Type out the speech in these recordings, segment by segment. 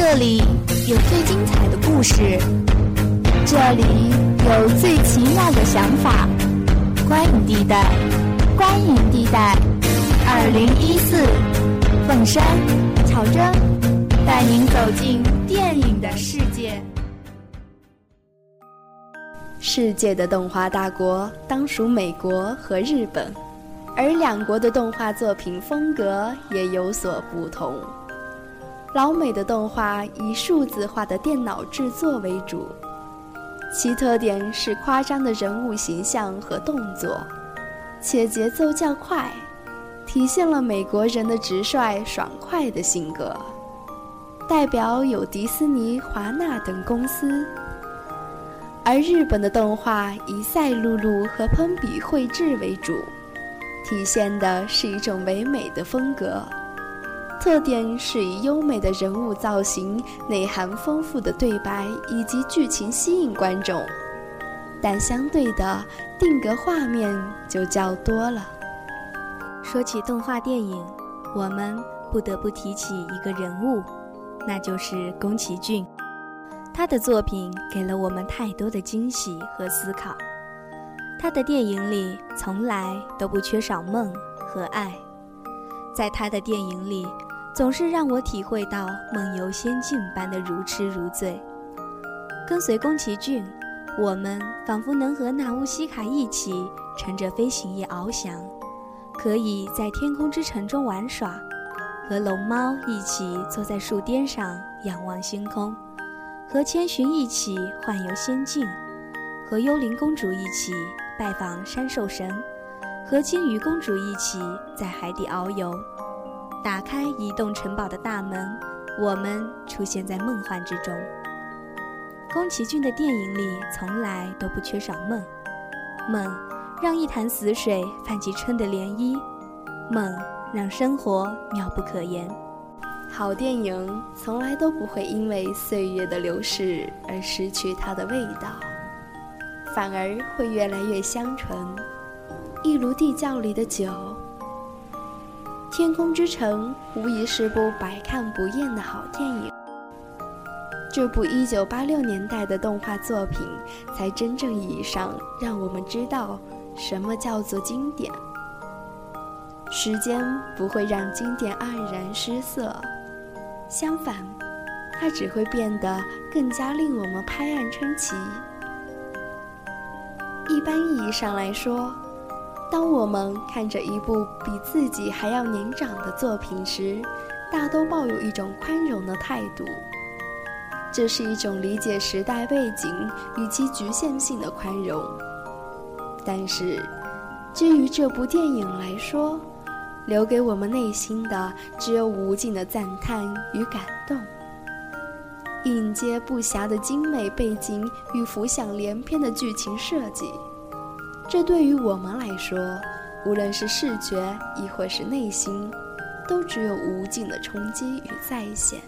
这里有最精彩的故事，这里有最奇妙的想法。观影地带，观影地带，二零一四，凤山、巧珍带您走进电影的世界。世界的动画大国当属美国和日本，而两国的动画作品风格也有所不同。老美的动画以数字化的电脑制作为主，其特点是夸张的人物形象和动作，且节奏较快，体现了美国人的直率爽快的性格。代表有迪士尼、华纳等公司，而日本的动画以赛璐璐和喷笔绘制为主，体现的是一种唯美的风格。特点是以优美的人物造型、内涵丰富的对白以及剧情吸引观众，但相对的定格画面就较多了。说起动画电影，我们不得不提起一个人物，那就是宫崎骏。他的作品给了我们太多的惊喜和思考。他的电影里从来都不缺少梦和爱，在他的电影里。总是让我体会到梦游仙境般的如痴如醉。跟随宫崎骏，我们仿佛能和纳乌西卡一起乘着飞行翼翱翔，可以在天空之城中玩耍，和龙猫一起坐在树巅上仰望星空，和千寻一起幻游仙境，和幽灵公主一起拜访山兽神，和鲸鱼公主一起在海底遨游。打开移动城堡的大门，我们出现在梦幻之中。宫崎骏的电影里从来都不缺少梦，梦让一潭死水泛起春的涟漪，梦让生活妙不可言。好电影从来都不会因为岁月的流逝而失去它的味道，反而会越来越香醇，一如地窖里的酒。《天空之城》无疑是部百看不厌的好电影。这部1986年代的动画作品，才真正意义上让我们知道什么叫做经典。时间不会让经典黯然失色，相反，它只会变得更加令我们拍案称奇。一般意义上来说。当我们看着一部比自己还要年长的作品时，大都抱有一种宽容的态度。这是一种理解时代背景与其局限性的宽容。但是，至于这部电影来说，留给我们内心的只有无尽的赞叹与感动。应接不暇的精美背景与浮想联翩的剧情设计。这对于我们来说，无论是视觉亦或是内心，都只有无尽的冲击与再现。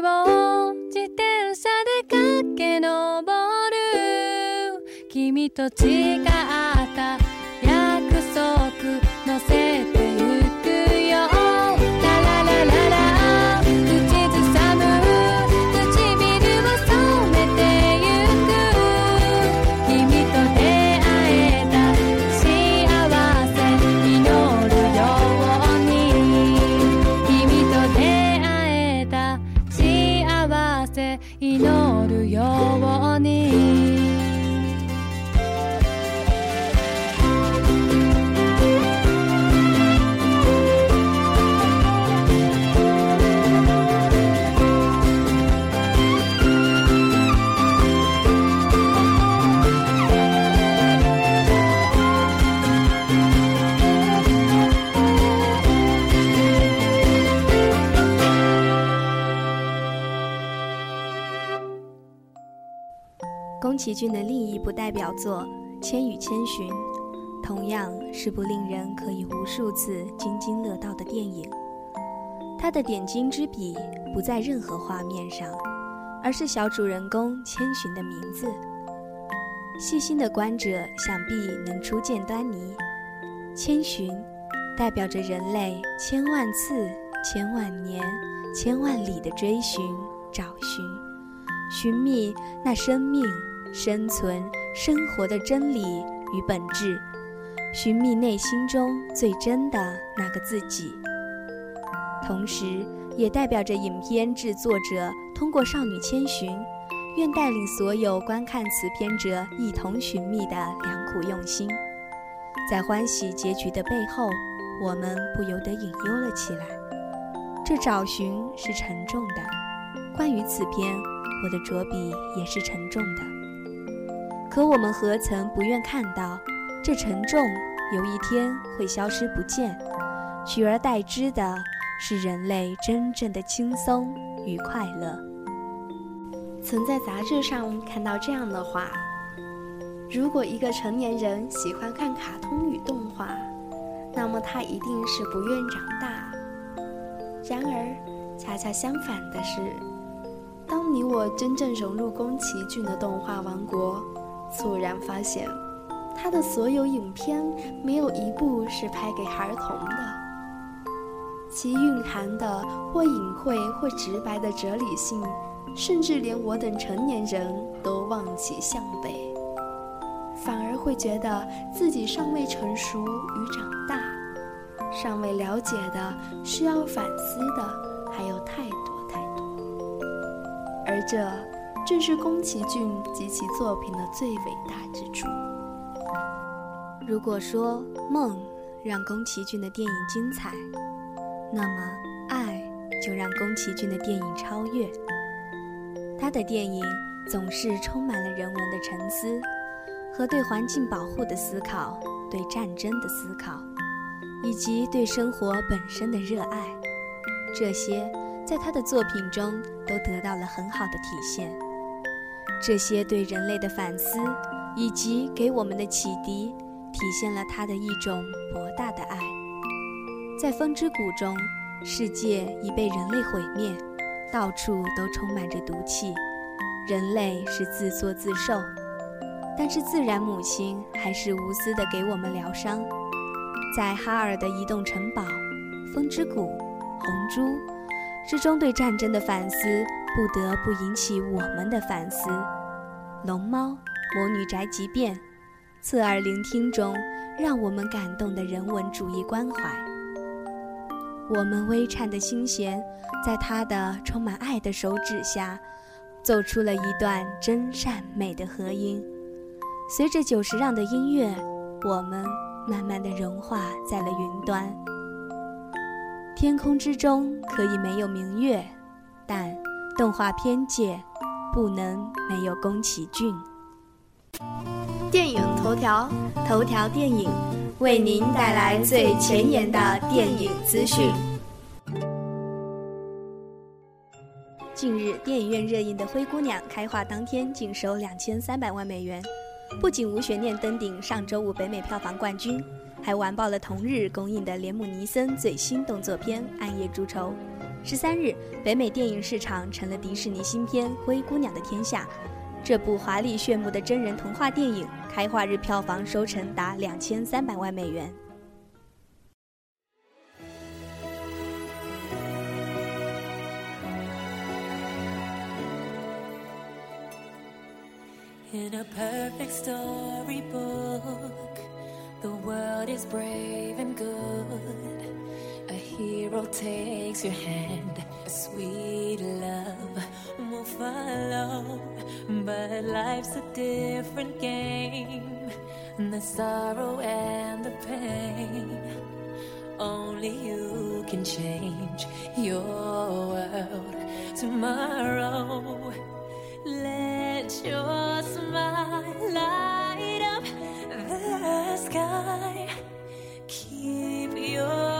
を自転車で駆け上る。君と誓った約宫崎骏的另一部代表作《千与千寻》，同样是部令人可以无数次津津乐道的电影。他的点睛之笔不在任何画面上，而是小主人公千寻的名字。细心的观者想必能初见端倪。千寻代表着人类千万次、千万年、千万里的追寻、找寻、寻觅那生命。生存生活的真理与本质，寻觅内心中最真的那个自己，同时也代表着影片制作者通过少女千寻，愿带领所有观看此片者一同寻觅的良苦用心。在欢喜结局的背后，我们不由得隐忧了起来。这找寻是沉重的，关于此片，我的着笔也是沉重的。可我们何曾不愿看到，这沉重有一天会消失不见，取而代之的是人类真正的轻松与快乐。曾在杂志上看到这样的话：如果一个成年人喜欢看卡通与动画，那么他一定是不愿长大。然而，恰恰相反的是，当你我真正融入宫崎骏的动画王国，猝然发现，他的所有影片没有一部是拍给儿童的，其蕴含的或隐晦或直白的哲理性，甚至连我等成年人都望其项背，反而会觉得自己尚未成熟与长大，尚未了解的、需要反思的还有太多太多，而这。正是宫崎骏及其作品的最伟大之处。如果说梦让宫崎骏的电影精彩，那么爱就让宫崎骏的电影超越。他的电影总是充满了人文的沉思和对环境保护的思考，对战争的思考，以及对生活本身的热爱。这些在他的作品中都得到了很好的体现。这些对人类的反思，以及给我们的启迪，体现了他的一种博大的爱。在风之谷中，世界已被人类毁灭，到处都充满着毒气，人类是自作自受。但是自然母亲还是无私地给我们疗伤。在哈尔的移动城堡、风之谷、红珠之中，对战争的反思。不得不引起我们的反思。龙猫、魔女宅急便、侧耳聆听中，让我们感动的人文主义关怀。我们微颤的心弦，在他的充满爱的手指下，奏出了一段真善美的和音。随着久石让的音乐，我们慢慢的融化在了云端。天空之中可以没有明月，但。动画片界不能没有宫崎骏。电影头条，头条电影，为您带来最前沿的电影资讯。近日，电影院热映的《灰姑娘》开画当天净收两千三百万美元，不仅无悬念登顶上周五北美票房冠军，还完爆了同日公映的连姆尼森最新动作片《暗夜诸仇》。十三日，北美电影市场成了迪士尼新片《灰姑娘的天下》。这部华丽炫目的真人童话电影，开画日票房收成达两千三百万美元。In a perfect story the world is brave and good. A hero takes your hand, a sweet love will follow. But life's a different game, the sorrow and the pain. Only you can change your world tomorrow. Let your smile light sky. Keep your